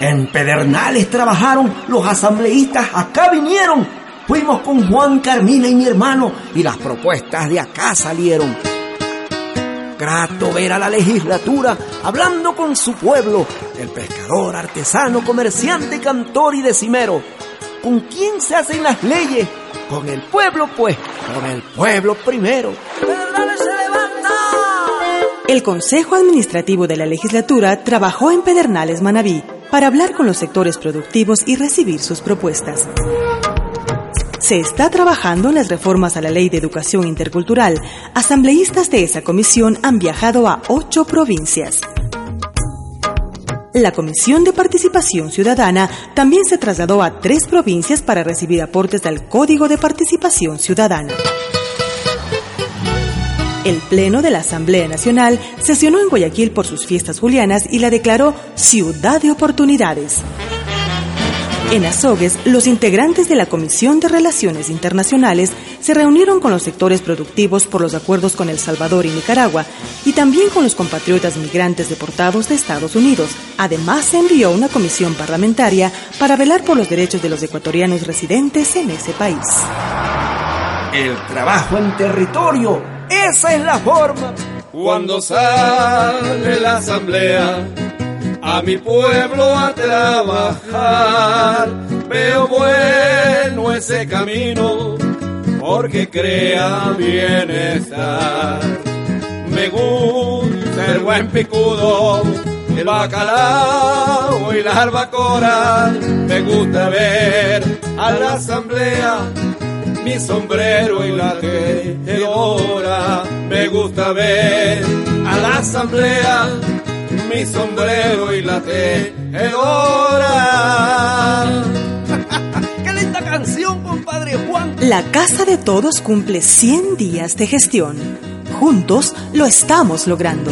En Pedernales trabajaron, los asambleístas acá vinieron. Fuimos con Juan Carmina y mi hermano y las propuestas de acá salieron. Grato ver a la legislatura hablando con su pueblo, el pescador, artesano, comerciante, cantor y decimero. ¿Con quién se hacen las leyes? Con el pueblo, pues, con el pueblo primero. Pedernales se levanta. El Consejo Administrativo de la Legislatura trabajó en Pedernales, Manabí, para hablar con los sectores productivos y recibir sus propuestas. Se está trabajando en las reformas a la Ley de Educación Intercultural. Asambleístas de esa comisión han viajado a ocho provincias. La Comisión de Participación Ciudadana también se trasladó a tres provincias para recibir aportes del Código de Participación Ciudadana. El Pleno de la Asamblea Nacional sesionó en Guayaquil por sus fiestas julianas y la declaró Ciudad de Oportunidades. En Azogues, los integrantes de la Comisión de Relaciones Internacionales se reunieron con los sectores productivos por los acuerdos con El Salvador y Nicaragua y también con los compatriotas migrantes deportados de Estados Unidos. Además, se envió una comisión parlamentaria para velar por los derechos de los ecuatorianos residentes en ese país. El trabajo en territorio, esa es la forma. Cuando sale la asamblea a mi pueblo a trabajar, veo bueno ese camino porque crea bienestar. Me gusta el buen picudo, el bacalao y la albacora. Me gusta ver a la asamblea mi sombrero y la tejedora. Me gusta ver a la asamblea mi sombrero y la tejedora. ¡Qué linda canción, compadre Juan! La Casa de Todos cumple 100 días de gestión. Juntos lo estamos logrando.